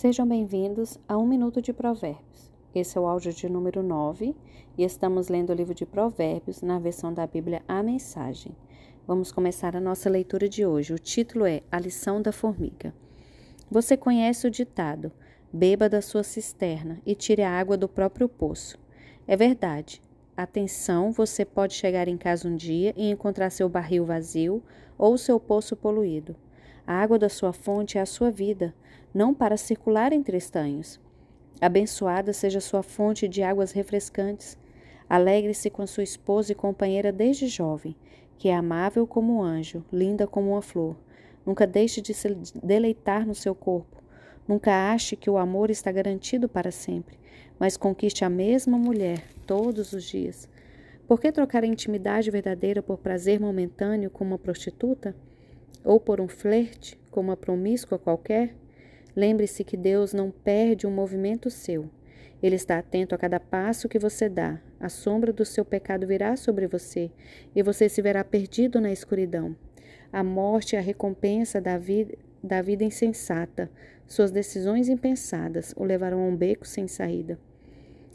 Sejam bem-vindos a Um Minuto de Provérbios. Esse é o áudio de número 9 e estamos lendo o livro de Provérbios na versão da Bíblia A Mensagem. Vamos começar a nossa leitura de hoje. O título é A Lição da Formiga. Você conhece o ditado: beba da sua cisterna e tire a água do próprio poço. É verdade. Atenção, você pode chegar em casa um dia e encontrar seu barril vazio ou seu poço poluído. A água da sua fonte é a sua vida, não para circular entre estanhos. Abençoada seja sua fonte de águas refrescantes. Alegre-se com sua esposa e companheira desde jovem, que é amável como um anjo, linda como uma flor. Nunca deixe de se deleitar no seu corpo. Nunca ache que o amor está garantido para sempre, mas conquiste a mesma mulher todos os dias. Por que trocar a intimidade verdadeira por prazer momentâneo com uma prostituta? Ou por um flerte com uma promíscua qualquer? Lembre-se que Deus não perde um movimento seu. Ele está atento a cada passo que você dá. A sombra do seu pecado virá sobre você e você se verá perdido na escuridão. A morte é a recompensa da vida, da vida insensata. Suas decisões impensadas o levarão a um beco sem saída.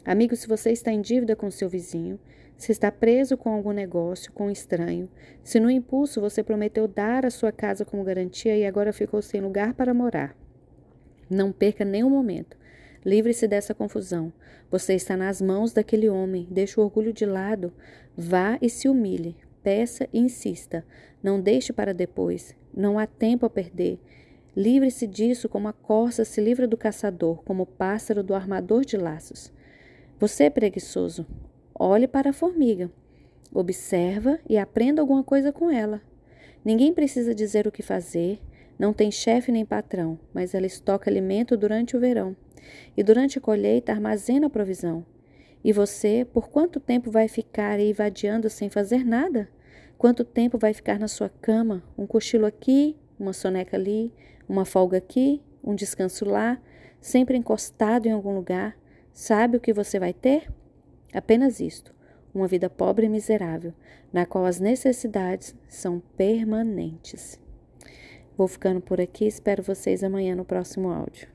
Amigo, se você está em dívida com seu vizinho, se está preso com algum negócio, com um estranho, se no impulso você prometeu dar a sua casa como garantia e agora ficou sem lugar para morar, não perca nenhum momento. Livre-se dessa confusão. Você está nas mãos daquele homem. Deixe o orgulho de lado. Vá e se humilhe. Peça e insista. Não deixe para depois. Não há tempo a perder. Livre-se disso como a corça se livra do caçador, como o pássaro do armador de laços. Você é preguiçoso. Olhe para a formiga. Observa e aprenda alguma coisa com ela. Ninguém precisa dizer o que fazer, não tem chefe nem patrão, mas ela estoca alimento durante o verão. E durante a colheita armazena a provisão. E você, por quanto tempo vai ficar aí vadiando sem fazer nada? Quanto tempo vai ficar na sua cama? Um cochilo aqui, uma soneca ali, uma folga aqui, um descanso lá, sempre encostado em algum lugar, Sabe o que você vai ter? Apenas isto: uma vida pobre e miserável, na qual as necessidades são permanentes. Vou ficando por aqui, espero vocês amanhã no próximo áudio.